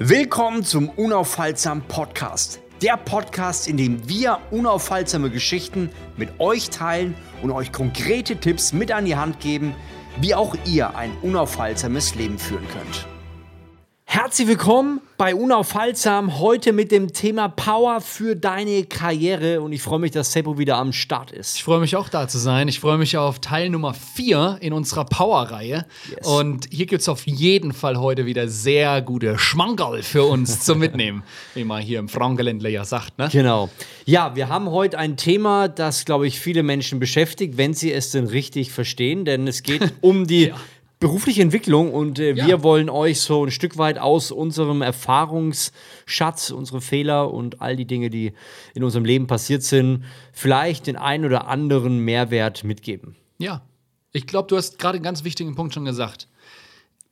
Willkommen zum Unaufhaltsam Podcast. Der Podcast, in dem wir unaufhaltsame Geschichten mit euch teilen und euch konkrete Tipps mit an die Hand geben, wie auch ihr ein unaufhaltsames Leben führen könnt. Herzlich willkommen bei Unaufhaltsam, heute mit dem Thema Power für deine Karriere und ich freue mich, dass Seppo wieder am Start ist. Ich freue mich auch da zu sein. Ich freue mich auf Teil Nummer 4 in unserer Power-Reihe yes. und hier gibt es auf jeden Fall heute wieder sehr gute Schmankerl für uns zum Mitnehmen, wie man hier im Frankeländler ja sagt. Ne? Genau. Ja, wir haben heute ein Thema, das, glaube ich, viele Menschen beschäftigt, wenn sie es denn richtig verstehen, denn es geht um die ja berufliche Entwicklung und äh, ja. wir wollen euch so ein Stück weit aus unserem Erfahrungsschatz, unsere Fehler und all die Dinge, die in unserem Leben passiert sind, vielleicht den einen oder anderen Mehrwert mitgeben. Ja, ich glaube, du hast gerade einen ganz wichtigen Punkt schon gesagt.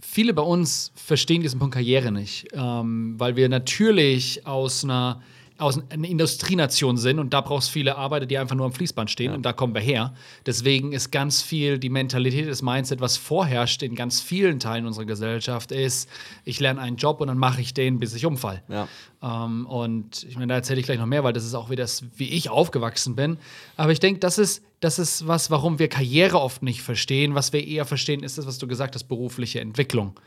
Viele bei uns verstehen diesen Punkt Karriere nicht, ähm, weil wir natürlich aus einer aus einer Industrienation sind und da brauchst du viele Arbeiter, die einfach nur am Fließband stehen ja. und da kommen wir her. Deswegen ist ganz viel die Mentalität, das Mindset, was vorherrscht in ganz vielen Teilen unserer Gesellschaft, ist, ich lerne einen Job und dann mache ich den, bis ich umfall. Ja. Ähm, und ich meine, da erzähle ich gleich noch mehr, weil das ist auch wieder das, wie ich aufgewachsen bin. Aber ich denke, das ist, das ist was, warum wir Karriere oft nicht verstehen. Was wir eher verstehen, ist das, was du gesagt hast, berufliche Entwicklung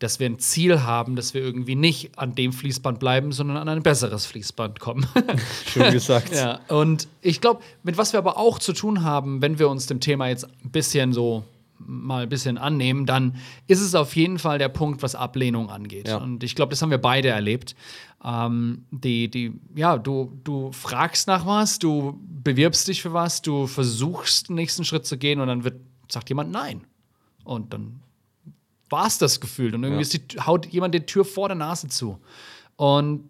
dass wir ein Ziel haben, dass wir irgendwie nicht an dem Fließband bleiben, sondern an ein besseres Fließband kommen. Schön gesagt. ja, und ich glaube, mit was wir aber auch zu tun haben, wenn wir uns dem Thema jetzt ein bisschen so mal ein bisschen annehmen, dann ist es auf jeden Fall der Punkt, was Ablehnung angeht. Ja. Und ich glaube, das haben wir beide erlebt. Ähm, die, die, ja, du, du fragst nach was, du bewirbst dich für was, du versuchst den nächsten Schritt zu gehen und dann wird, sagt jemand Nein. Und dann war es das gefühlt. Und irgendwie ja. die, haut jemand die Tür vor der Nase zu. Und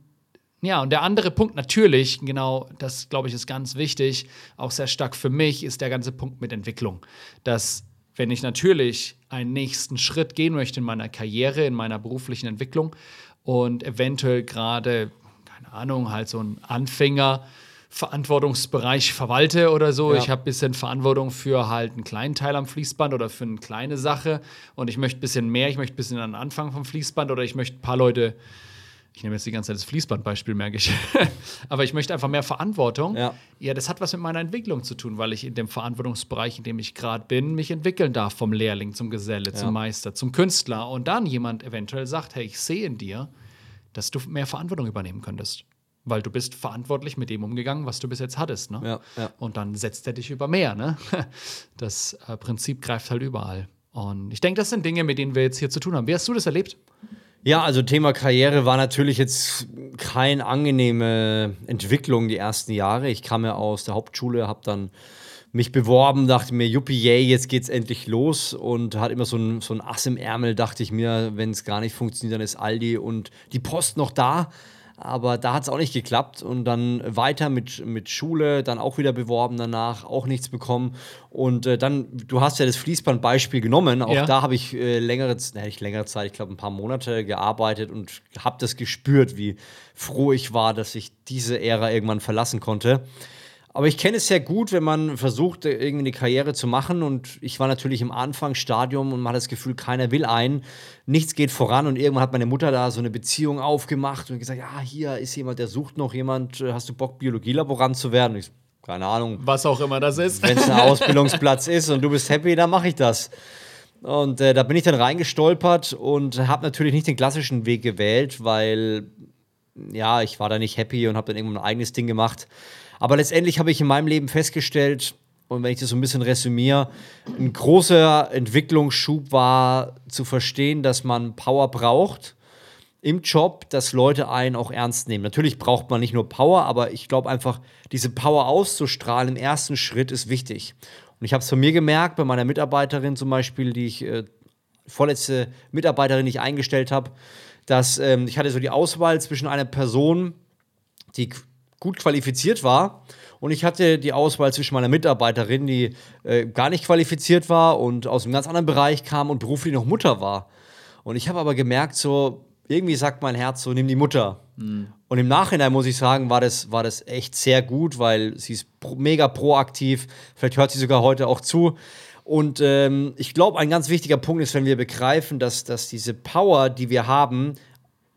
ja, und der andere Punkt natürlich, genau, das glaube ich ist ganz wichtig, auch sehr stark für mich, ist der ganze Punkt mit Entwicklung. Dass, wenn ich natürlich einen nächsten Schritt gehen möchte in meiner Karriere, in meiner beruflichen Entwicklung und eventuell gerade, keine Ahnung, halt so ein Anfänger, Verantwortungsbereich verwalte oder so. Ja. Ich habe ein bisschen Verantwortung für halt einen kleinen Teil am Fließband oder für eine kleine Sache und ich möchte ein bisschen mehr, ich möchte ein bisschen an den Anfang vom Fließband oder ich möchte ein paar Leute, ich nehme jetzt die ganze Zeit das Fließbandbeispiel, merke ich, aber ich möchte einfach mehr Verantwortung. Ja. ja, das hat was mit meiner Entwicklung zu tun, weil ich in dem Verantwortungsbereich, in dem ich gerade bin, mich entwickeln darf vom Lehrling zum Geselle, ja. zum Meister, zum Künstler und dann jemand eventuell sagt, hey, ich sehe in dir, dass du mehr Verantwortung übernehmen könntest. Weil du bist verantwortlich mit dem umgegangen, was du bis jetzt hattest. Ne? Ja, ja. Und dann setzt er dich über mehr. Ne? Das äh, Prinzip greift halt überall. Und ich denke, das sind Dinge, mit denen wir jetzt hier zu tun haben. Wie hast du das erlebt? Ja, also Thema Karriere war natürlich jetzt keine angenehme Entwicklung die ersten Jahre. Ich kam ja aus der Hauptschule, habe dann mich beworben, dachte mir, juppie, yay, jetzt geht's endlich los und hatte immer so ein, so ein Ass im Ärmel, dachte ich mir, wenn es gar nicht funktioniert, dann ist Aldi und die Post noch da. Aber da hat es auch nicht geklappt und dann weiter mit, mit Schule, dann auch wieder beworben danach, auch nichts bekommen. Und äh, dann, du hast ja das Fließbandbeispiel genommen, auch ja. da habe ich äh, längere, ne, nicht längere Zeit, ich glaube ein paar Monate gearbeitet und habe das gespürt, wie froh ich war, dass ich diese Ära irgendwann verlassen konnte. Aber ich kenne es sehr gut, wenn man versucht, irgendwie eine Karriere zu machen. Und ich war natürlich im Anfangsstadium und man hat das Gefühl, keiner will einen. Nichts geht voran. Und irgendwann hat meine Mutter da so eine Beziehung aufgemacht und gesagt: Ja, hier ist jemand, der sucht noch jemand. Hast du Bock, Biologielaborant zu werden? Ich, keine Ahnung. Was auch immer das ist. Wenn es ein Ausbildungsplatz ist und du bist happy, dann mache ich das. Und äh, da bin ich dann reingestolpert und habe natürlich nicht den klassischen Weg gewählt, weil ja, ich war da nicht happy und habe dann irgendwann ein eigenes Ding gemacht. Aber letztendlich habe ich in meinem Leben festgestellt, und wenn ich das so ein bisschen resümiere, ein großer Entwicklungsschub war zu verstehen, dass man Power braucht im Job, dass Leute einen auch ernst nehmen. Natürlich braucht man nicht nur Power, aber ich glaube einfach, diese Power auszustrahlen im ersten Schritt ist wichtig. Und ich habe es von mir gemerkt, bei meiner Mitarbeiterin zum Beispiel, die ich, äh, vorletzte Mitarbeiterin, die ich eingestellt habe, dass ähm, ich hatte so die Auswahl zwischen einer Person, die gut qualifiziert war. Und ich hatte die Auswahl zwischen meiner Mitarbeiterin, die äh, gar nicht qualifiziert war und aus einem ganz anderen Bereich kam und beruflich noch Mutter war. Und ich habe aber gemerkt, so irgendwie sagt mein Herz so, nimm die Mutter. Mhm. Und im Nachhinein muss ich sagen, war das, war das echt sehr gut, weil sie ist mega proaktiv. Vielleicht hört sie sogar heute auch zu. Und ähm, ich glaube, ein ganz wichtiger Punkt ist, wenn wir begreifen, dass, dass diese Power, die wir haben,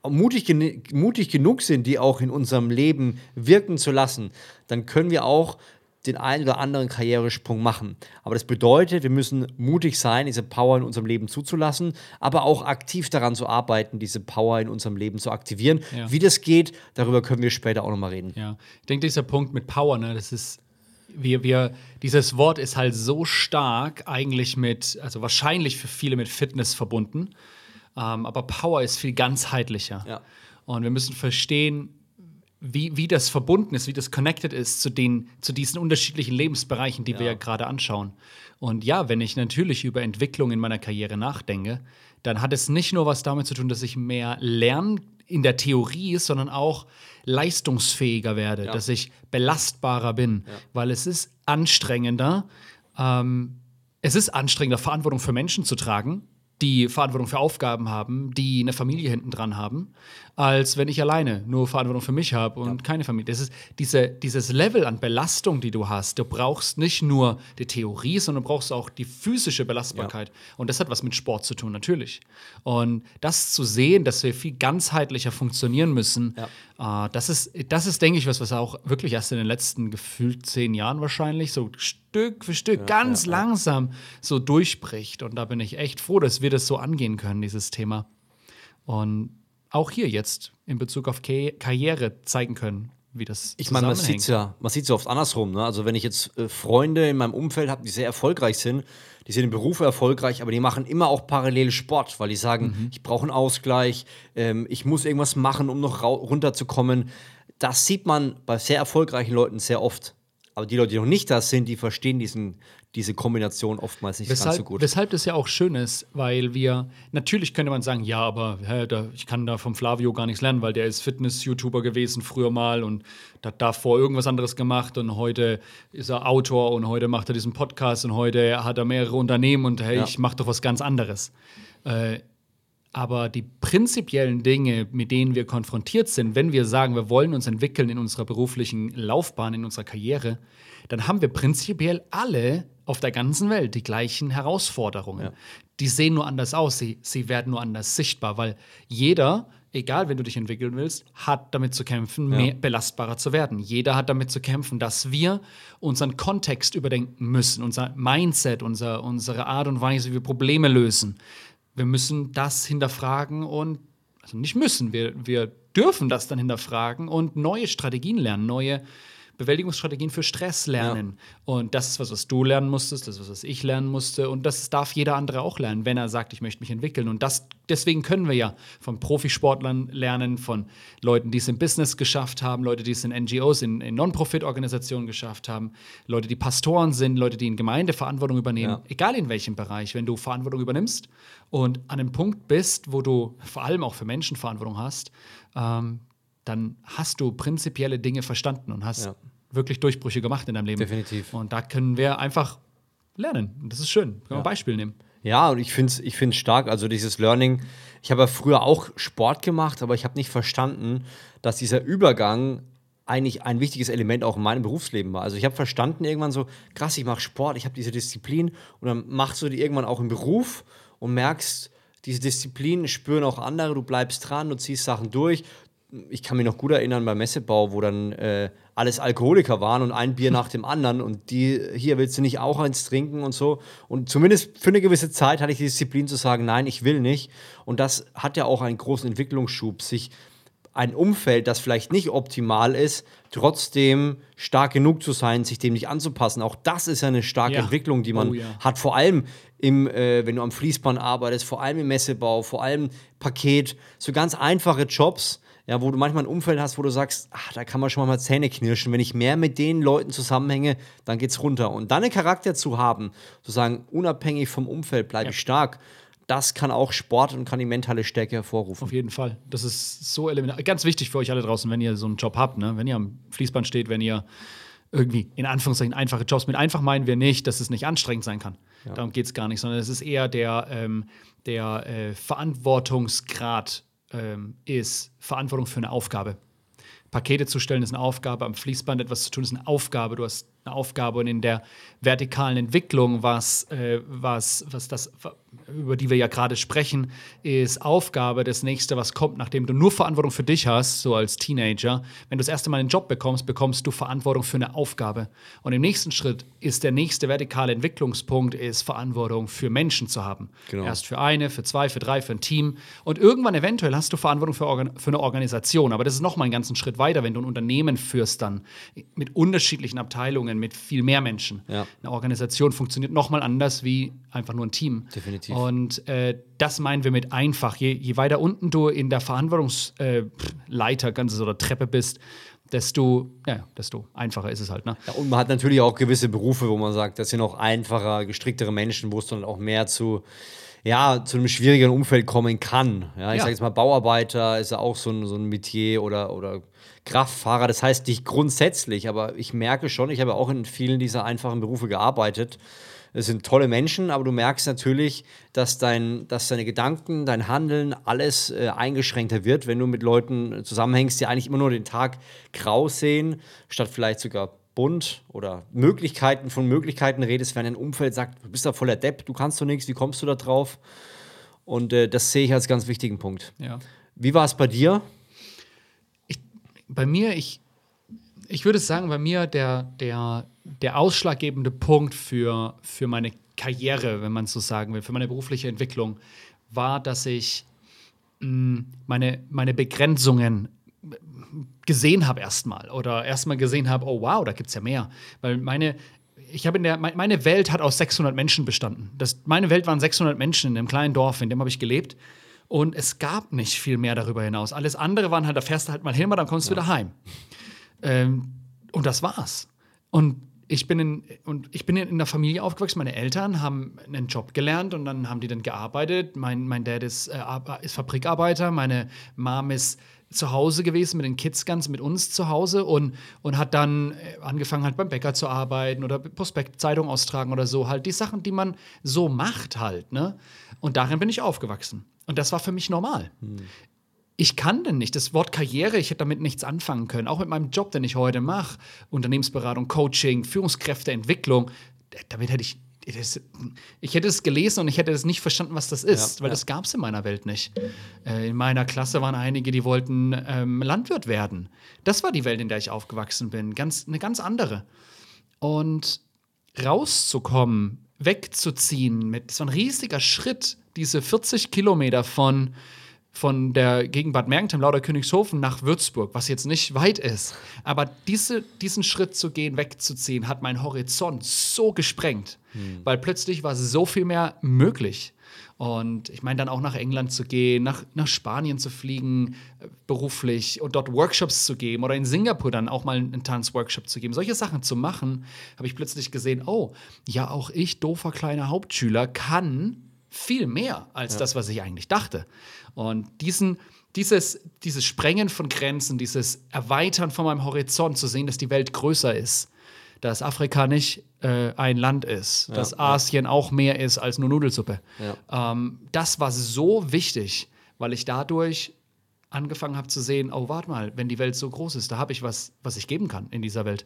mutig, mutig genug sind, die auch in unserem Leben wirken zu lassen, dann können wir auch den einen oder anderen Karrieresprung machen. Aber das bedeutet, wir müssen mutig sein, diese Power in unserem Leben zuzulassen, aber auch aktiv daran zu arbeiten, diese Power in unserem Leben zu aktivieren. Ja. Wie das geht, darüber können wir später auch nochmal reden. Ja, ich denke, dieser Punkt mit Power, ne, das ist wir, wir, dieses Wort ist halt so stark eigentlich mit, also wahrscheinlich für viele mit Fitness verbunden. Ähm, aber Power ist viel ganzheitlicher. Ja. Und wir müssen verstehen, wie, wie das verbunden ist, wie das connected ist zu, den, zu diesen unterschiedlichen Lebensbereichen, die ja. wir ja gerade anschauen. Und ja, wenn ich natürlich über Entwicklung in meiner Karriere nachdenke, dann hat es nicht nur was damit zu tun, dass ich mehr lerne in der Theorie, sondern auch leistungsfähiger werde, ja. dass ich belastbarer bin, ja. weil es ist anstrengender. Ähm, es ist anstrengender, Verantwortung für Menschen zu tragen, die Verantwortung für Aufgaben haben, die eine Familie hinten dran haben, als wenn ich alleine nur Verantwortung für mich habe und ja. keine Familie. Das ist diese, dieses Level an Belastung, die du hast. Du brauchst nicht nur die Theorie, sondern du brauchst auch die physische Belastbarkeit. Ja. Und das hat was mit Sport zu tun, natürlich. Und das zu sehen, dass wir viel ganzheitlicher funktionieren müssen, ja. äh, das, ist, das ist, denke ich, was, was auch wirklich erst in den letzten gefühlt zehn Jahren wahrscheinlich so Stück für Stück ganz langsam so durchbricht. Und da bin ich echt froh, dass wir das so angehen können, dieses Thema. Und auch hier jetzt in Bezug auf Karriere zeigen können, wie das Ich meine, man sieht es ja, man sieht ja oft andersrum. Ne? Also wenn ich jetzt äh, Freunde in meinem Umfeld habe, die sehr erfolgreich sind, die sind im Beruf erfolgreich, aber die machen immer auch parallel Sport, weil die sagen, mhm. ich brauche einen Ausgleich, ähm, ich muss irgendwas machen, um noch runterzukommen. Das sieht man bei sehr erfolgreichen Leuten sehr oft. Aber die Leute, die noch nicht da sind, die verstehen diesen, diese Kombination oftmals nicht weshalb, ganz so gut. Weshalb das ja auch schön ist, weil wir, natürlich könnte man sagen, ja, aber hä, da, ich kann da vom Flavio gar nichts lernen, weil der ist Fitness-YouTuber gewesen früher mal und hat davor irgendwas anderes gemacht und heute ist er Autor und heute macht er diesen Podcast und heute hat er mehrere Unternehmen und hey, ja. ich mache doch was ganz anderes. Äh, aber die prinzipiellen Dinge, mit denen wir konfrontiert sind, wenn wir sagen, wir wollen uns entwickeln in unserer beruflichen Laufbahn, in unserer Karriere, dann haben wir prinzipiell alle auf der ganzen Welt die gleichen Herausforderungen. Ja. Die sehen nur anders aus, sie, sie werden nur anders sichtbar, weil jeder, egal wenn du dich entwickeln willst, hat damit zu kämpfen, ja. mehr belastbarer zu werden. Jeder hat damit zu kämpfen, dass wir unseren Kontext überdenken müssen, unser Mindset, unser, unsere Art und Weise, wie wir Probleme lösen wir müssen das hinterfragen und, also nicht müssen, wir, wir dürfen das dann hinterfragen und neue Strategien lernen, neue Bewältigungsstrategien für Stress lernen. Ja. Und das ist was, was du lernen musstest, das ist was, was ich lernen musste. Und das darf jeder andere auch lernen, wenn er sagt, ich möchte mich entwickeln. Und das, deswegen können wir ja von Profisportlern lernen, von Leuten, die es im Business geschafft haben, Leute, die es in NGOs, in, in Non-Profit-Organisationen geschafft haben, Leute, die Pastoren sind, Leute, die in Gemeinde Verantwortung übernehmen, ja. egal in welchem Bereich. Wenn du Verantwortung übernimmst und an einem Punkt bist, wo du vor allem auch für Menschen Verantwortung hast, ähm, dann hast du prinzipielle Dinge verstanden und hast ja. wirklich Durchbrüche gemacht in deinem Leben. Definitiv. Und da können wir einfach lernen. Und das ist schön. Können wir ein Beispiel nehmen. Ja, und ich finde es ich find's stark. Also dieses Learning. Ich habe ja früher auch Sport gemacht, aber ich habe nicht verstanden, dass dieser Übergang eigentlich ein wichtiges Element auch in meinem Berufsleben war. Also ich habe verstanden irgendwann so, krass, ich mache Sport, ich habe diese Disziplin und dann machst du die irgendwann auch im Beruf und merkst, diese Disziplin spüren auch andere, du bleibst dran, du ziehst Sachen durch, ich kann mich noch gut erinnern beim Messebau, wo dann äh, alles Alkoholiker waren und ein Bier nach dem anderen und die, hier willst du nicht auch eins trinken und so. Und zumindest für eine gewisse Zeit hatte ich die Disziplin zu sagen, nein, ich will nicht. Und das hat ja auch einen großen Entwicklungsschub, sich ein Umfeld, das vielleicht nicht optimal ist, trotzdem stark genug zu sein, sich dem nicht anzupassen. Auch das ist ja eine starke ja. Entwicklung, die man oh, ja. hat, vor allem im, äh, wenn du am Fließband arbeitest, vor allem im Messebau, vor allem Paket, so ganz einfache Jobs, ja, wo du manchmal ein Umfeld hast, wo du sagst, ach, da kann man schon mal Zähne knirschen. Wenn ich mehr mit den Leuten zusammenhänge, dann geht's runter. Und dann einen Charakter zu haben, zu sagen, unabhängig vom Umfeld bleibe ja. ich stark, das kann auch Sport und kann die mentale Stärke hervorrufen. Auf jeden Fall. Das ist so elementar. Ganz wichtig für euch alle draußen, wenn ihr so einen Job habt, ne? wenn ihr am Fließband steht, wenn ihr irgendwie in Anführungszeichen einfache Jobs. Mit einfach meinen wir nicht, dass es nicht anstrengend sein kann. Ja. Darum geht es gar nicht, sondern es ist eher der, ähm, der äh, Verantwortungsgrad ähm, ist Verantwortung für eine Aufgabe. Pakete zu stellen ist eine Aufgabe, am Fließband etwas zu tun ist eine Aufgabe. Du hast eine Aufgabe und in der vertikalen Entwicklung, was, äh, was, was das über die wir ja gerade sprechen, ist Aufgabe das nächste, was kommt, nachdem du nur Verantwortung für dich hast, so als Teenager. Wenn du das erste Mal einen Job bekommst, bekommst du Verantwortung für eine Aufgabe. Und im nächsten Schritt ist der nächste vertikale Entwicklungspunkt, ist Verantwortung für Menschen zu haben. Genau. Erst für eine, für zwei, für drei, für ein Team. Und irgendwann eventuell hast du Verantwortung für, für eine Organisation. Aber das ist noch mal einen ganzen Schritt weiter, wenn du ein Unternehmen führst dann mit unterschiedlichen Abteilungen, mit viel mehr Menschen. Ja. Eine Organisation funktioniert noch mal anders wie einfach nur ein Team. Definitiv. Und äh, das meinen wir mit einfach. Je, je weiter unten du in der Verantwortungsleiter äh, oder Treppe bist, desto, ja, desto einfacher ist es halt. Ne? Ja, und man hat natürlich auch gewisse Berufe, wo man sagt, das sind auch einfacher, gestricktere Menschen, wo es dann auch mehr zu, ja, zu einem schwierigeren Umfeld kommen kann. Ja, ich ja. sage jetzt mal, Bauarbeiter ist ja auch so ein, so ein Metier oder, oder Kraftfahrer. Das heißt nicht grundsätzlich, aber ich merke schon, ich habe auch in vielen dieser einfachen Berufe gearbeitet. Es sind tolle Menschen, aber du merkst natürlich, dass, dein, dass deine Gedanken, dein Handeln, alles äh, eingeschränkter wird, wenn du mit Leuten zusammenhängst, die eigentlich immer nur den Tag grau sehen, statt vielleicht sogar bunt oder Möglichkeiten von Möglichkeiten redest, wenn ein Umfeld sagt, du bist da voller Depp, du kannst doch nichts, wie kommst du da drauf? Und äh, das sehe ich als ganz wichtigen Punkt. Ja. Wie war es bei dir? Ich, bei mir, ich, ich würde sagen, bei mir der, der, der ausschlaggebende Punkt für, für meine Karriere, wenn man so sagen will, für meine berufliche Entwicklung, war, dass ich mh, mm, meine, meine Begrenzungen gesehen habe erstmal oder erstmal gesehen habe, oh wow, da gibt es ja mehr. Weil meine, ich habe in der, meine Welt hat aus 600 Menschen bestanden. Das, meine Welt waren 600 Menschen in einem kleinen Dorf, in dem habe ich gelebt. Und es gab nicht viel mehr darüber hinaus. Alles andere waren halt, da fährst du halt mal hin, dann kommst du ja. wieder heim. Ähm, und das war's. Und ich bin in, und ich bin in einer Familie aufgewachsen. Meine Eltern haben einen Job gelernt und dann haben die dann gearbeitet. Mein, mein Dad ist, äh, ist Fabrikarbeiter, meine Mom ist zu Hause gewesen mit den Kids ganz mit uns zu Hause und, und hat dann äh, angefangen halt beim Bäcker zu arbeiten oder Prospektzeitung austragen oder so halt die Sachen, die man so macht halt, ne? Und darin bin ich aufgewachsen und das war für mich normal. Hm ich kann denn nicht. Das Wort Karriere, ich hätte damit nichts anfangen können. Auch mit meinem Job, den ich heute mache, Unternehmensberatung, Coaching, Führungskräfteentwicklung, damit hätte ich ich hätte es gelesen und ich hätte es nicht verstanden, was das ist, ja, weil ja. das gab es in meiner Welt nicht. Äh, in meiner Klasse waren einige, die wollten ähm, Landwirt werden. Das war die Welt, in der ich aufgewachsen bin, ganz, eine ganz andere. Und rauszukommen, wegzuziehen, mit, das war ein riesiger Schritt, diese 40 Kilometer von von der Gegenwart Mergentheim, Lauder Königshofen nach Würzburg, was jetzt nicht weit ist. Aber diese, diesen Schritt zu gehen, wegzuziehen, hat mein Horizont so gesprengt, hm. weil plötzlich war so viel mehr möglich. Und ich meine, dann auch nach England zu gehen, nach, nach Spanien zu fliegen, äh, beruflich und dort Workshops zu geben oder in Singapur dann auch mal einen Tanzworkshop zu geben. Solche Sachen zu machen, habe ich plötzlich gesehen, oh, ja, auch ich, doofer kleiner Hauptschüler, kann viel mehr als ja. das, was ich eigentlich dachte. Und diesen, dieses, dieses Sprengen von Grenzen, dieses Erweitern von meinem Horizont, zu sehen, dass die Welt größer ist, dass Afrika nicht äh, ein Land ist, ja, dass Asien ja. auch mehr ist als nur Nudelsuppe. Ja. Ähm, das war so wichtig, weil ich dadurch angefangen habe zu sehen, oh, warte mal, wenn die Welt so groß ist, da habe ich was, was ich geben kann in dieser Welt.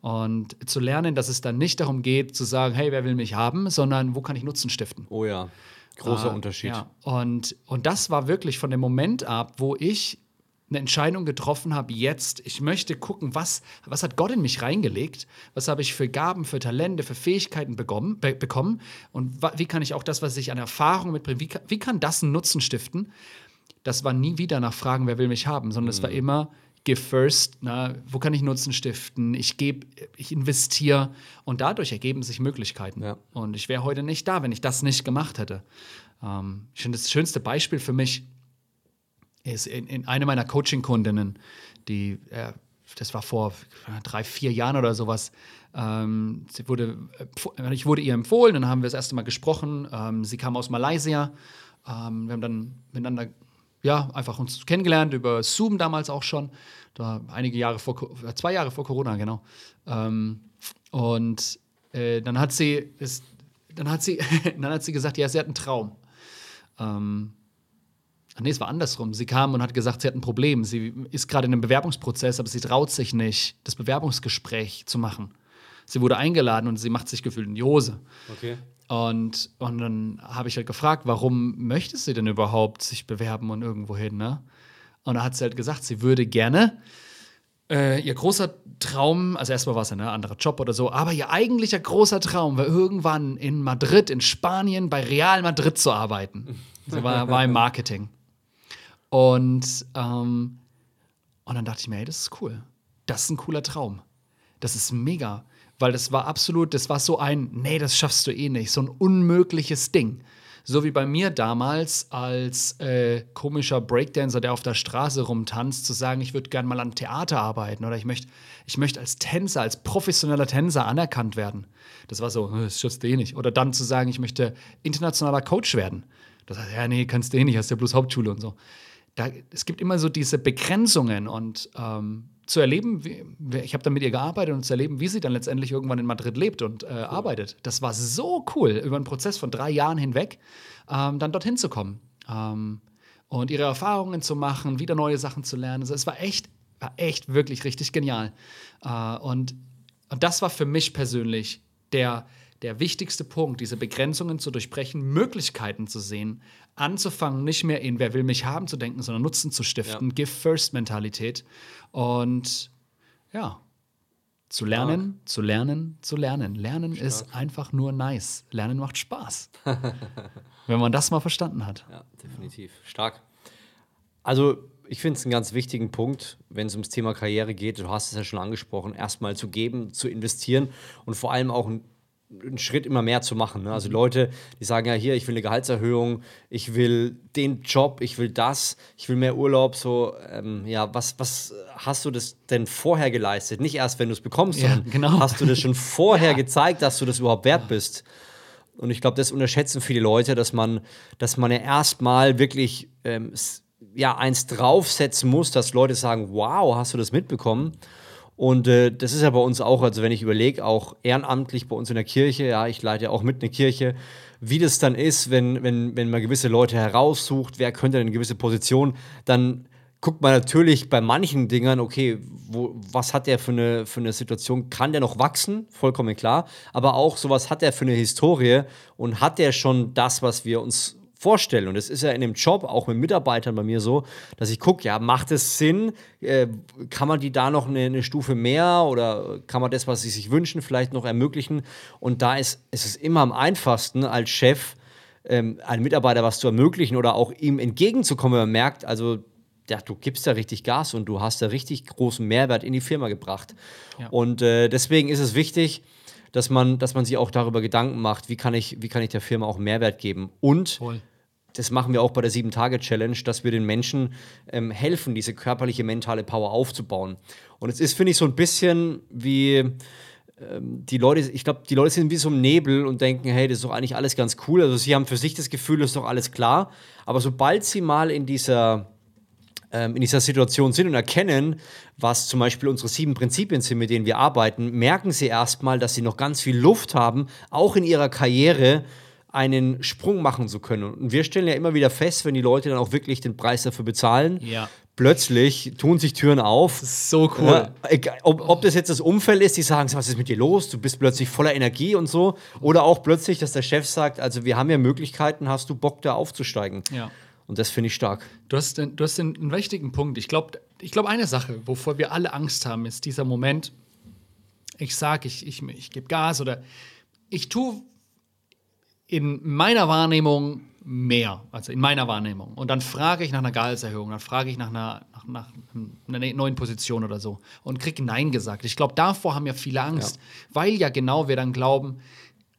Und zu lernen, dass es dann nicht darum geht, zu sagen, hey, wer will mich haben, sondern wo kann ich Nutzen stiften. Oh ja. Großer äh, Unterschied. Ja. Und, und das war wirklich von dem Moment ab, wo ich eine Entscheidung getroffen habe, jetzt, ich möchte gucken, was, was hat Gott in mich reingelegt, was habe ich für Gaben, für Talente, für Fähigkeiten bekommen, be bekommen und wie kann ich auch das, was ich an Erfahrung mitbringe, wie, wie kann das einen Nutzen stiften? Das war nie wieder nach Fragen, wer will mich haben, sondern es mhm. war immer, give first, na, wo kann ich Nutzen stiften? Ich gebe, ich investiere und dadurch ergeben sich Möglichkeiten. Ja. Und ich wäre heute nicht da, wenn ich das nicht gemacht hätte. Ähm, ich finde, das schönste Beispiel für mich ist in, in eine meiner Coaching-Kundinnen, die, äh, das war vor drei, vier Jahren oder sowas, ähm, sie wurde, äh, ich wurde ihr empfohlen, dann haben wir das erste Mal gesprochen. Ähm, sie kam aus Malaysia. Ähm, wir haben dann miteinander ja, einfach uns kennengelernt über Zoom damals auch schon. Da einige Jahre vor, zwei Jahre vor Corona, genau. Ähm, und äh, dann hat sie, das, dann hat sie, dann hat sie gesagt, ja, sie hat einen Traum. Ähm, nee, es war andersrum. Sie kam und hat gesagt, sie hat ein Problem. Sie ist gerade in einem Bewerbungsprozess, aber sie traut sich nicht, das Bewerbungsgespräch zu machen. Sie wurde eingeladen und sie macht sich gefühlt in die Hose. Okay. Und, und dann habe ich halt gefragt, warum möchte sie denn überhaupt sich bewerben und irgendwo hin, ne? Und da hat sie halt gesagt, sie würde gerne. Äh, ihr großer Traum, also erstmal war es ein ne, anderer Job oder so, aber ihr eigentlicher großer Traum war irgendwann in Madrid, in Spanien, bei Real Madrid zu arbeiten. Sie war, war im Marketing. Und, ähm, und dann dachte ich mir, hey, das ist cool. Das ist ein cooler Traum. Das ist mega. Weil das war absolut, das war so ein, nee, das schaffst du eh nicht, so ein unmögliches Ding. So wie bei mir damals als äh, komischer Breakdancer, der auf der Straße rumtanzt, zu sagen, ich würde gerne mal an Theater arbeiten oder ich möchte ich möcht als Tänzer, als professioneller Tänzer anerkannt werden. Das war so, das schaffst du eh nicht. Oder dann zu sagen, ich möchte internationaler Coach werden. Das heißt, ja, nee, kannst du eh nicht, hast ja bloß Hauptschule und so. Da, es gibt immer so diese Begrenzungen und ähm, zu erleben, wie, ich habe dann mit ihr gearbeitet und zu erleben, wie sie dann letztendlich irgendwann in Madrid lebt und äh, cool. arbeitet. Das war so cool, über einen Prozess von drei Jahren hinweg ähm, dann dorthin zu kommen ähm, und ihre Erfahrungen zu machen, wieder neue Sachen zu lernen. Also es war echt, war echt wirklich richtig genial. Äh, und, und das war für mich persönlich der, der wichtigste Punkt, diese Begrenzungen zu durchbrechen, Möglichkeiten zu sehen, anzufangen, nicht mehr in wer will mich haben zu denken, sondern Nutzen zu stiften, ja. Give-First-Mentalität. Und ja, zu lernen, Stark. zu lernen, zu lernen. Lernen Stark. ist einfach nur nice. Lernen macht Spaß. wenn man das mal verstanden hat. Ja, definitiv. Stark. Also, ich finde es einen ganz wichtigen Punkt, wenn es ums Thema Karriere geht. Du hast es ja schon angesprochen, erstmal zu geben, zu investieren und vor allem auch ein einen Schritt immer mehr zu machen. Ne? Also Leute, die sagen ja hier, ich will eine Gehaltserhöhung, ich will den Job, ich will das, ich will mehr Urlaub. So, ähm, ja, was, was hast du das denn vorher geleistet? Nicht erst, wenn du es bekommst, ja, sondern genau. hast du das schon vorher ja. gezeigt, dass du das überhaupt wert bist. Und ich glaube, das unterschätzen viele Leute, dass man, dass man ja erstmal wirklich ähm, ja, eins draufsetzen muss, dass Leute sagen, wow, hast du das mitbekommen? Und äh, das ist ja bei uns auch, also wenn ich überlege, auch ehrenamtlich bei uns in der Kirche, ja, ich leite ja auch mit eine Kirche, wie das dann ist, wenn, wenn, wenn man gewisse Leute heraussucht, wer könnte denn eine gewisse Position, dann guckt man natürlich bei manchen Dingern, okay, wo, was hat der für eine, für eine Situation? Kann der noch wachsen? Vollkommen klar. Aber auch so, was hat der für eine Historie und hat der schon das, was wir uns vorstellen. Und es ist ja in dem Job, auch mit Mitarbeitern bei mir so, dass ich gucke, ja, macht es Sinn? Äh, kann man die da noch eine, eine, Stufe mehr oder kann man das, was sie sich wünschen, vielleicht noch ermöglichen? Und da ist, ist es immer am einfachsten als Chef, ähm, einem Mitarbeiter was zu ermöglichen oder auch ihm entgegenzukommen, wenn man merkt, also ja, du gibst da richtig Gas und du hast da richtig großen Mehrwert in die Firma gebracht. Ja. Und äh, deswegen ist es wichtig, dass man, dass man sich auch darüber Gedanken macht, wie kann ich, wie kann ich der Firma auch Mehrwert geben. Und Voll. das machen wir auch bei der Sieben-Tage-Challenge, dass wir den Menschen ähm, helfen, diese körperliche, mentale Power aufzubauen. Und es ist, finde ich, so ein bisschen wie ähm, die Leute, ich glaube, die Leute sind wie so im Nebel und denken, hey, das ist doch eigentlich alles ganz cool. Also sie haben für sich das Gefühl, das ist doch alles klar. Aber sobald sie mal in dieser in dieser Situation sind und erkennen, was zum Beispiel unsere sieben Prinzipien sind, mit denen wir arbeiten, merken sie erstmal, dass sie noch ganz viel Luft haben, auch in ihrer Karriere einen Sprung machen zu können. Und wir stellen ja immer wieder fest, wenn die Leute dann auch wirklich den Preis dafür bezahlen, ja. plötzlich tun sich Türen auf. So cool. Äh, ob, ob, das jetzt das Umfeld ist, die sagen, was ist mit dir los? Du bist plötzlich voller Energie und so. Oder auch plötzlich, dass der Chef sagt, also wir haben ja Möglichkeiten, hast du Bock da aufzusteigen? Ja. Und das finde ich stark. Du hast, den, du hast einen wichtigen Punkt. Ich glaube, ich glaub, eine Sache, wovor wir alle Angst haben, ist dieser Moment, ich sage, ich, ich, ich gebe Gas oder ich tue in meiner Wahrnehmung mehr, also in meiner Wahrnehmung. Und dann frage ich nach einer Gehaltserhöhung, dann frage ich nach einer, nach, nach einer neuen Position oder so und kriege Nein gesagt. Ich glaube, davor haben ja viele Angst, ja. weil ja genau wir dann glauben,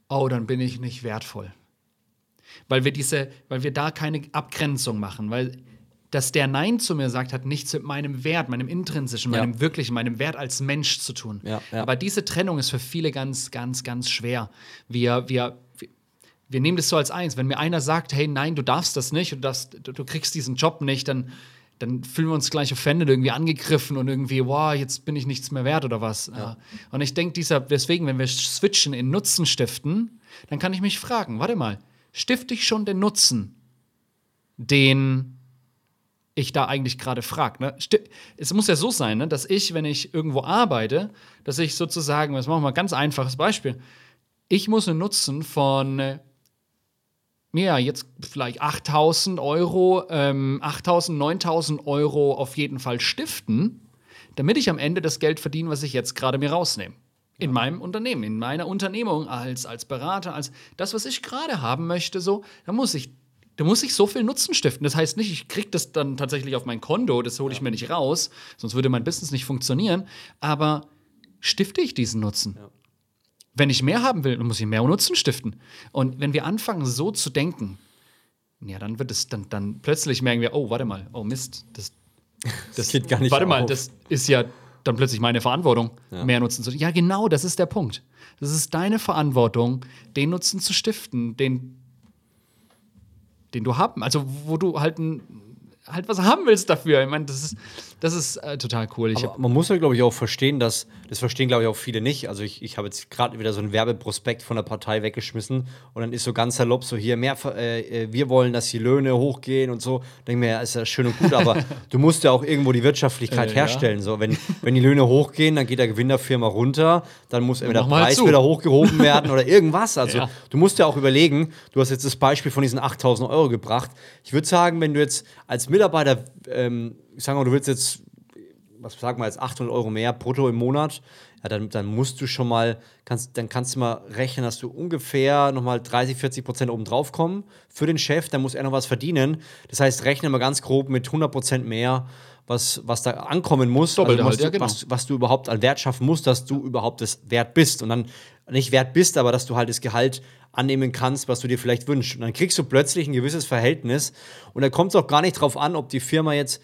oh, dann bin ich nicht wertvoll weil wir diese, weil wir da keine Abgrenzung machen, weil dass der Nein zu mir sagt, hat nichts mit meinem Wert, meinem intrinsischen, ja. meinem wirklichen, meinem Wert als Mensch zu tun. Ja, ja. Aber diese Trennung ist für viele ganz, ganz, ganz schwer. Wir, wir, wir nehmen das so als eins. Wenn mir einer sagt, hey, nein, du darfst das nicht, du, darfst, du, du kriegst diesen Job nicht, dann, dann fühlen wir uns gleich offended, irgendwie angegriffen und irgendwie, wow, jetzt bin ich nichts mehr wert oder was. Ja. Und ich denke, deswegen, wenn wir switchen in Nutzen stiften, dann kann ich mich fragen, warte mal, stifte ich schon den Nutzen, den ich da eigentlich gerade frage. Ne? Es muss ja so sein, ne, dass ich, wenn ich irgendwo arbeite, dass ich sozusagen, das machen wir mal ein ganz einfaches Beispiel, ich muss einen Nutzen von äh, ja, jetzt vielleicht 8000 Euro, ähm, 8000, 9000 Euro auf jeden Fall stiften, damit ich am Ende das Geld verdiene, was ich jetzt gerade mir rausnehme. In meinem Unternehmen, in meiner Unternehmung, als, als Berater, als das, was ich gerade haben möchte, so, da muss ich da muss ich so viel Nutzen stiften. Das heißt nicht, ich kriege das dann tatsächlich auf mein Konto, das hole ich ja. mir nicht raus, sonst würde mein Business nicht funktionieren. Aber stifte ich diesen Nutzen? Ja. Wenn ich mehr haben will, dann muss ich mehr Nutzen stiften. Und wenn wir anfangen, so zu denken, ja, dann wird es, dann, dann plötzlich merken wir, oh, warte mal, oh Mist, das, das, das geht gar nicht. Warte auf. mal, das ist ja dann plötzlich meine Verantwortung, ja. mehr Nutzen zu Ja, genau, das ist der Punkt. Das ist deine Verantwortung, den Nutzen zu stiften, den, den du haben, also wo du halt ein halt was haben willst dafür. Ich meine, das ist, das ist äh, total cool. man muss ja, glaube ich, auch verstehen, dass, das verstehen, glaube ich, auch viele nicht. Also ich, ich habe jetzt gerade wieder so einen Werbeprospekt von der Partei weggeschmissen und dann ist so ganz salopp so hier, mehr, äh, äh, wir wollen, dass die Löhne hochgehen und so. Denke mir, ja, ist ja schön und gut, aber du musst ja auch irgendwo die Wirtschaftlichkeit äh, herstellen. Ja. So, wenn, wenn die Löhne hochgehen, dann geht der Gewinn der Firma runter, dann muss entweder der Preis zu. wieder hochgehoben werden oder irgendwas. Also ja. du musst ja auch überlegen, du hast jetzt das Beispiel von diesen 8000 Euro gebracht. Ich würde sagen, wenn du jetzt als Mitarbeiter, ähm, ich sage mal, du willst jetzt, was sagen wir jetzt, 800 Euro mehr brutto im Monat, ja, dann, dann musst du schon mal, kannst, dann kannst du mal rechnen, dass du ungefähr nochmal 30, 40 Prozent oben drauf kommen für den Chef, dann muss er noch was verdienen. Das heißt, rechne mal ganz grob mit 100 Prozent mehr, was, was da ankommen muss, also, was, halt, ja, genau. was, was, du überhaupt an Wert schaffen musst, dass du überhaupt das wert bist. Und dann nicht wert bist, aber dass du halt das Gehalt annehmen kannst, was du dir vielleicht wünschst. Und dann kriegst du plötzlich ein gewisses Verhältnis. Und da kommt es auch gar nicht drauf an, ob die Firma jetzt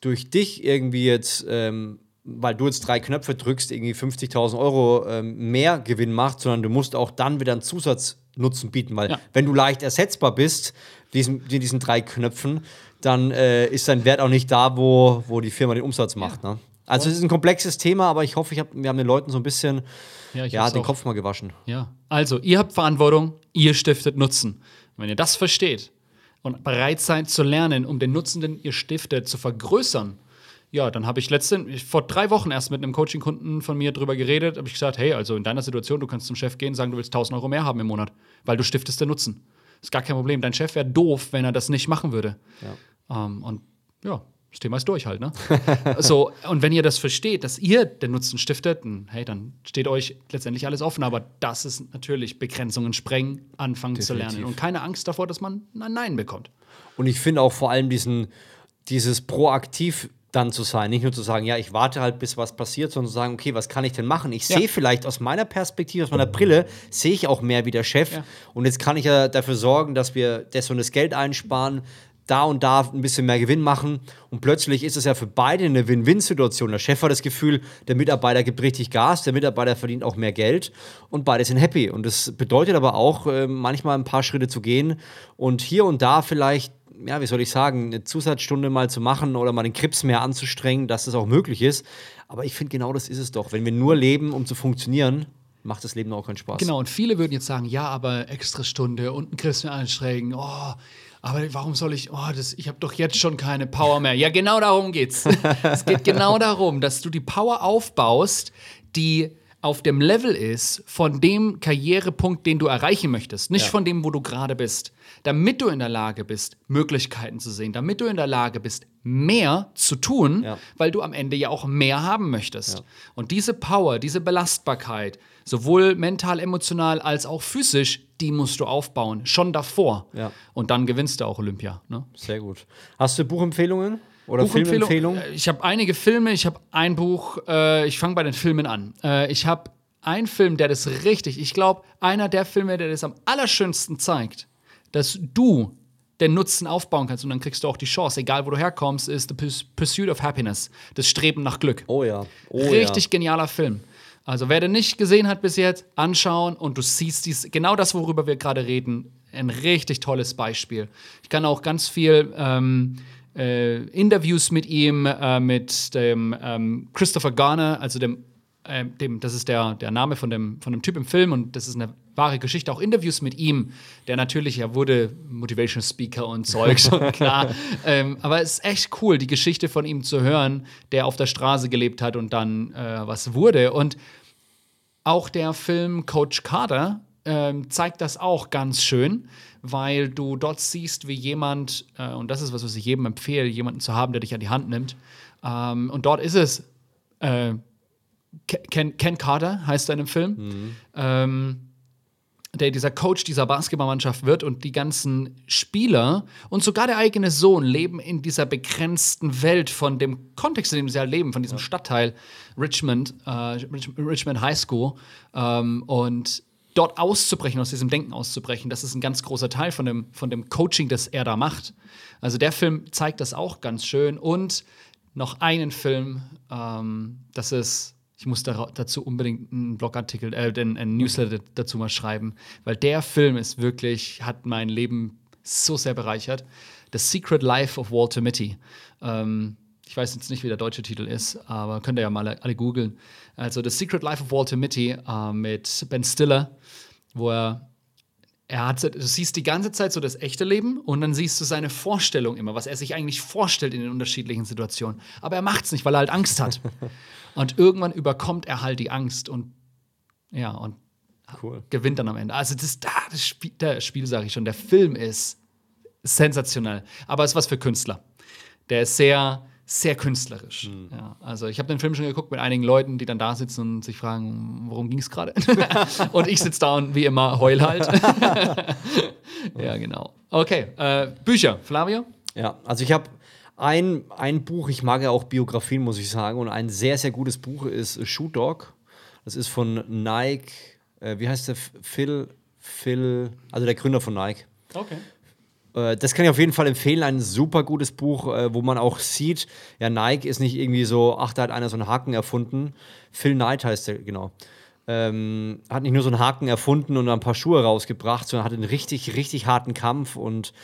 durch dich irgendwie jetzt, ähm, weil du jetzt drei Knöpfe drückst, irgendwie 50.000 Euro ähm, mehr Gewinn macht, sondern du musst auch dann wieder einen Zusatznutzen bieten. Weil ja. wenn du leicht ersetzbar bist, diesen, diesen drei Knöpfen, dann äh, ist dein Wert auch nicht da, wo, wo die Firma den Umsatz macht. Ja. Ne? Also es ist ein komplexes Thema, aber ich hoffe, ich hab, wir haben den Leuten so ein bisschen ja, ja den auch. Kopf mal gewaschen. Ja, also ihr habt Verantwortung, ihr stiftet Nutzen. wenn ihr das versteht und bereit seid zu lernen, um den Nutzen, den ihr stiftet, zu vergrößern, ja, dann habe ich letztens, vor drei Wochen erst mit einem Coaching-Kunden von mir drüber geredet, habe ich gesagt, hey, also in deiner Situation, du kannst zum Chef gehen, sagen, du willst 1000 Euro mehr haben im Monat, weil du stiftest den Nutzen. Ist gar kein Problem. Dein Chef wäre doof, wenn er das nicht machen würde. Ja. Ähm, und ja, das Thema ist durch halt, ne? so, und wenn ihr das versteht, dass ihr den Nutzen stiftet, hey, dann steht euch letztendlich alles offen. Aber das ist natürlich Begrenzungen sprengen, anfangen Definitiv. zu lernen. Und keine Angst davor, dass man ein Nein bekommt. Und ich finde auch vor allem diesen, dieses proaktiv dann zu sein. Nicht nur zu sagen, ja, ich warte halt, bis was passiert, sondern zu sagen, okay, was kann ich denn machen? Ich ja. sehe vielleicht aus meiner Perspektive, aus meiner Brille, sehe ich auch mehr wie der Chef. Ja. Und jetzt kann ich ja dafür sorgen, dass wir das und das Geld einsparen, da und da ein bisschen mehr Gewinn machen. Und plötzlich ist es ja für beide eine Win-Win-Situation. Der Chef hat das Gefühl, der Mitarbeiter gibt richtig Gas, der Mitarbeiter verdient auch mehr Geld und beide sind happy. Und das bedeutet aber auch, äh, manchmal ein paar Schritte zu gehen und hier und da vielleicht ja, wie soll ich sagen, eine Zusatzstunde mal zu machen oder mal den Krips mehr anzustrengen, dass das auch möglich ist. Aber ich finde, genau das ist es doch. Wenn wir nur leben, um zu funktionieren, macht das Leben auch keinen Spaß. Genau, und viele würden jetzt sagen, ja, aber extra Stunde und einen Krips mehr anstrengen, oh, aber warum soll ich, oh, das, ich habe doch jetzt schon keine Power mehr. Ja, genau darum geht's. es geht genau darum, dass du die Power aufbaust, die auf dem Level ist von dem Karrierepunkt, den du erreichen möchtest, nicht ja. von dem, wo du gerade bist. Damit du in der Lage bist, Möglichkeiten zu sehen, damit du in der Lage bist, mehr zu tun, ja. weil du am Ende ja auch mehr haben möchtest. Ja. Und diese Power, diese Belastbarkeit, sowohl mental, emotional als auch physisch, die musst du aufbauen, schon davor. Ja. Und dann gewinnst du auch Olympia. Ne? Sehr gut. Hast du Buchempfehlungen? Oder Filmempfehlungen? Äh, ich habe einige Filme, ich habe ein Buch, äh, ich fange bei den Filmen an. Äh, ich habe einen Film, der das richtig, ich glaube, einer der Filme, der das am allerschönsten zeigt, dass du den Nutzen aufbauen kannst und dann kriegst du auch die Chance, egal wo du herkommst, ist The Pursuit of Happiness, das Streben nach Glück. Oh ja. Oh Richtig ja. genialer Film. Also wer den nicht gesehen hat bis jetzt, anschauen und du siehst dies, genau das, worüber wir gerade reden, ein richtig tolles Beispiel. Ich kann auch ganz viel ähm, äh, Interviews mit ihm, äh, mit dem ähm, Christopher Garner, also dem, äh, dem, das ist der, der Name von dem, von dem Typ im Film und das ist eine wahre Geschichte, auch Interviews mit ihm, der natürlich, er wurde Motivation Speaker und Zeug, schon klar. ähm, aber es ist echt cool, die Geschichte von ihm zu hören, der auf der Straße gelebt hat und dann äh, was wurde. Und auch der Film Coach Carter ähm, zeigt das auch ganz schön, weil du dort siehst, wie jemand, äh, und das ist was, was ich jedem empfehle, jemanden zu haben, der dich an die Hand nimmt. Ähm, und dort ist es äh, Ken, Ken, Carter, heißt er in dem Film. Mhm. Ähm, der dieser Coach dieser Basketballmannschaft wird und die ganzen Spieler und sogar der eigene Sohn leben in dieser begrenzten Welt von dem Kontext, in dem sie halt leben, von diesem ja. Stadtteil Richmond, äh, Richmond High School. Ähm, und dort auszubrechen, aus diesem Denken auszubrechen, das ist ein ganz großer Teil von dem, von dem Coaching, das er da macht. Also der Film zeigt das auch ganz schön. Und noch einen Film, ähm, das ist ich muss da, dazu unbedingt einen Blogartikel, äh, einen, einen Newsletter dazu mal schreiben, weil der Film ist wirklich, hat mein Leben so sehr bereichert. The Secret Life of Walter Mitty. Ähm, ich weiß jetzt nicht, wie der deutsche Titel ist, aber könnt ihr ja mal alle googeln. Also The Secret Life of Walter Mitty äh, mit Ben Stiller, wo er er hat, du siehst die ganze Zeit so das echte Leben und dann siehst du seine Vorstellung immer, was er sich eigentlich vorstellt in den unterschiedlichen Situationen. Aber er macht es nicht, weil er halt Angst hat. und irgendwann überkommt er halt die Angst und ja, und cool. gewinnt dann am Ende. Also das, das Spiel, der Spiel sage ich schon, der Film ist sensationell. Aber es ist was für Künstler. Der ist sehr, sehr künstlerisch. Mhm. Ja, also ich habe den Film schon geguckt mit einigen Leuten, die dann da sitzen und sich fragen, worum ging es gerade? und ich sitze da und wie immer heul halt. ja, genau. Okay, äh, Bücher, Flavio? Ja, also ich habe ein, ein Buch, ich mag ja auch Biografien, muss ich sagen, und ein sehr, sehr gutes Buch ist Shoot Dog. Das ist von Nike, äh, wie heißt der? Phil, Phil, also der Gründer von Nike. Okay. Äh, das kann ich auf jeden Fall empfehlen. Ein super gutes Buch, äh, wo man auch sieht, ja, Nike ist nicht irgendwie so, ach, da hat einer so einen Haken erfunden. Phil Knight heißt der, genau. Ähm, hat nicht nur so einen Haken erfunden und ein paar Schuhe rausgebracht, sondern hat einen richtig, richtig harten Kampf und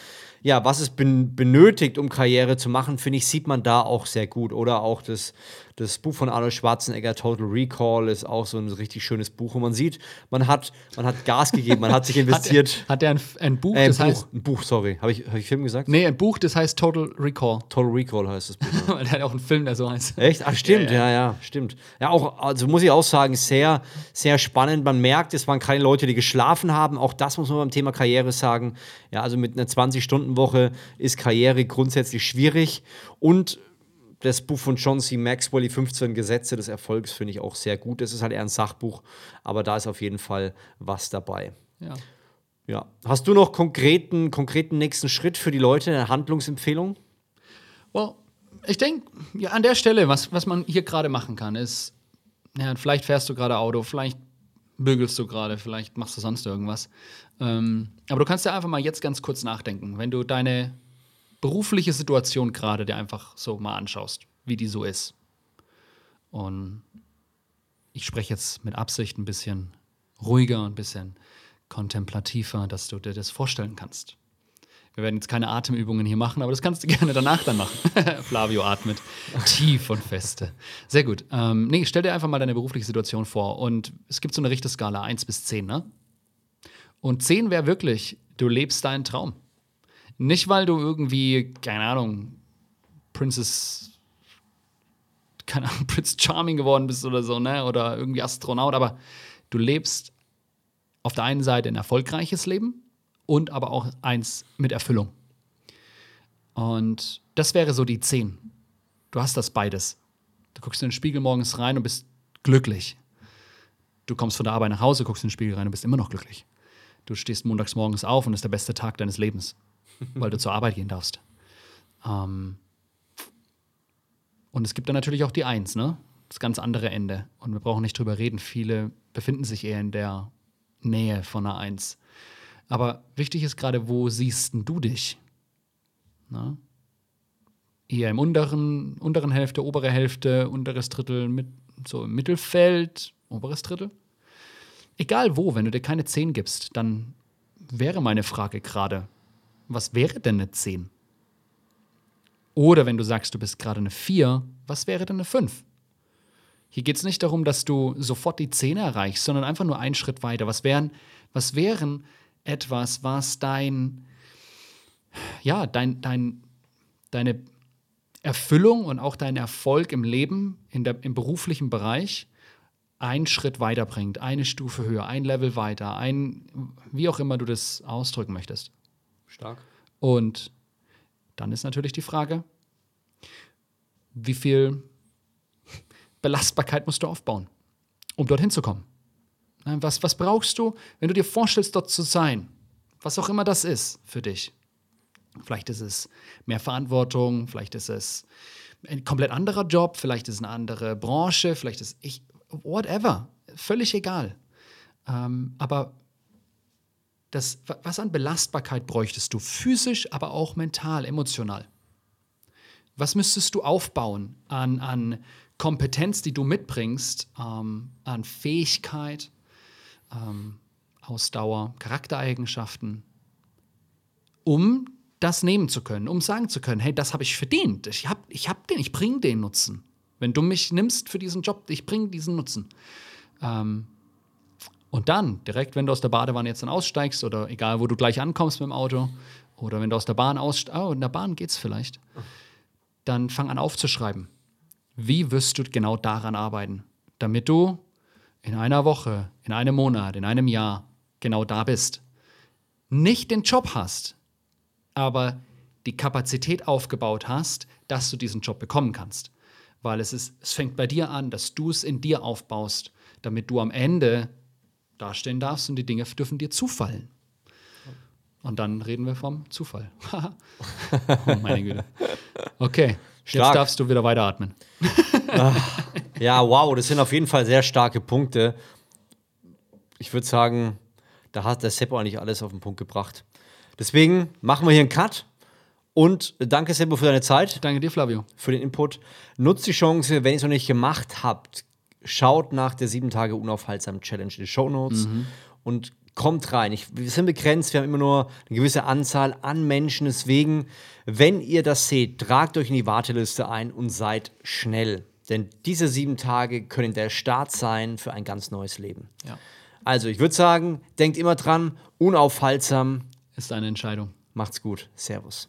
ja, was es benötigt, um Karriere zu machen, finde ich, sieht man da auch sehr gut. Oder auch das, das Buch von Arnold Schwarzenegger, Total Recall, ist auch so ein richtig schönes Buch. Und man sieht, man hat, man hat Gas gegeben, man hat sich investiert. hat er ein, ein, Buch, äh, ein das Buch, heißt. Ein Buch, sorry. Habe ich, hab ich Film gesagt? Nee, ein Buch, das heißt Total Recall. Total Recall heißt das Buch. Weil der hat auch einen Film, der so heißt. Echt? Ach, stimmt, ja, ja, ja, stimmt. Ja, auch, also muss ich auch sagen, sehr, sehr spannend. Man merkt, es waren keine Leute, die geschlafen haben. Auch das muss man beim Thema Karriere sagen. Ja, also mit einer 20-Stunden-Woche ist Karriere grundsätzlich schwierig. Und das Buch von John C. Maxwell, die 15 Gesetze des Erfolgs, finde ich auch sehr gut. Das ist halt eher ein Sachbuch, aber da ist auf jeden Fall was dabei. Ja. Ja. Hast du noch konkreten, konkreten nächsten Schritt für die Leute, eine Handlungsempfehlung? Well, ich denke, ja, an der Stelle, was, was man hier gerade machen kann, ist, ja, vielleicht fährst du gerade Auto, vielleicht bügelst du gerade, vielleicht machst du sonst irgendwas. Ähm, aber du kannst ja einfach mal jetzt ganz kurz nachdenken. Wenn du deine berufliche Situation gerade dir einfach so mal anschaust, wie die so ist. Und ich spreche jetzt mit Absicht ein bisschen ruhiger, ein bisschen kontemplativer, dass du dir das vorstellen kannst. Wir werden jetzt keine Atemübungen hier machen, aber das kannst du gerne danach dann machen. Flavio atmet tief und feste. Sehr gut. Ähm, nee, stell dir einfach mal deine berufliche Situation vor. Und es gibt so eine Richteskala 1 bis 10, ne? Und 10 wäre wirklich, du lebst deinen Traum. Nicht, weil du irgendwie, keine Ahnung, Princess, keine Ahnung, Prince Charming geworden bist oder so, ne? Oder irgendwie Astronaut, aber du lebst auf der einen Seite ein erfolgreiches Leben und aber auch eins mit Erfüllung. Und das wäre so die 10. Du hast das beides. Du guckst in den Spiegel morgens rein und bist glücklich. Du kommst von der Arbeit nach Hause, guckst in den Spiegel rein und bist immer noch glücklich. Du stehst montags morgens auf und ist der beste Tag deines Lebens weil du zur Arbeit gehen darfst. Ähm, und es gibt dann natürlich auch die Eins, ne? Das ganz andere Ende. Und wir brauchen nicht drüber reden. Viele befinden sich eher in der Nähe von einer Eins. Aber wichtig ist gerade, wo siehst du dich? Na? Eher im unteren, unteren Hälfte, obere Hälfte, unteres Drittel, mit, so im Mittelfeld, oberes Drittel? Egal wo, wenn du dir keine Zehn gibst, dann wäre meine Frage gerade, was wäre denn eine 10? Oder wenn du sagst, du bist gerade eine 4, was wäre denn eine 5? Hier geht es nicht darum, dass du sofort die 10 erreichst, sondern einfach nur einen Schritt weiter. Was wären, was wären etwas, was dein, ja, dein, dein, deine Erfüllung und auch dein Erfolg im Leben, in der, im beruflichen Bereich einen Schritt weiterbringt, eine Stufe höher, ein Level weiter, ein, wie auch immer du das ausdrücken möchtest. Stark. Und dann ist natürlich die Frage, wie viel Belastbarkeit musst du aufbauen, um dorthin zu kommen? Was, was brauchst du, wenn du dir vorstellst, dort zu sein? Was auch immer das ist für dich. Vielleicht ist es mehr Verantwortung, vielleicht ist es ein komplett anderer Job, vielleicht ist es eine andere Branche, vielleicht ist ich, whatever, völlig egal. Ähm, aber das, was an Belastbarkeit bräuchtest du? Physisch, aber auch mental, emotional. Was müsstest du aufbauen an, an Kompetenz, die du mitbringst, ähm, an Fähigkeit, ähm, Ausdauer, Charaktereigenschaften, um das nehmen zu können, um sagen zu können, hey, das habe ich verdient. Ich habe ich hab den, ich bringe den Nutzen. Wenn du mich nimmst für diesen Job, ich bringe diesen Nutzen. Ähm, und dann, direkt, wenn du aus der Badewanne jetzt dann aussteigst oder egal, wo du gleich ankommst mit dem Auto oder wenn du aus der Bahn aussteigst, oh, in der Bahn geht's vielleicht, dann fang an aufzuschreiben. Wie wirst du genau daran arbeiten, damit du in einer Woche, in einem Monat, in einem Jahr genau da bist. Nicht den Job hast, aber die Kapazität aufgebaut hast, dass du diesen Job bekommen kannst. Weil es, ist, es fängt bei dir an, dass du es in dir aufbaust, damit du am Ende dastehen darfst und die Dinge dürfen dir zufallen. Und dann reden wir vom Zufall. oh meine Güte. Okay, Stark. jetzt darfst du wieder weiteratmen. ja, wow, das sind auf jeden Fall sehr starke Punkte. Ich würde sagen, da hat der Seppo eigentlich alles auf den Punkt gebracht. Deswegen machen wir hier einen Cut. Und danke, Seppo, für deine Zeit. Danke dir, Flavio. Für den Input. Nutzt die Chance, wenn ihr es noch nicht gemacht habt, schaut nach der 7 Tage unaufhaltsam Challenge in den Show Notes mhm. und kommt rein. Ich, wir sind begrenzt, wir haben immer nur eine gewisse Anzahl an Menschen. Deswegen, wenn ihr das seht, tragt euch in die Warteliste ein und seid schnell. Denn diese sieben Tage können der Start sein für ein ganz neues Leben. Ja. Also, ich würde sagen, denkt immer dran, unaufhaltsam. Ist eine Entscheidung. Macht's gut. Servus.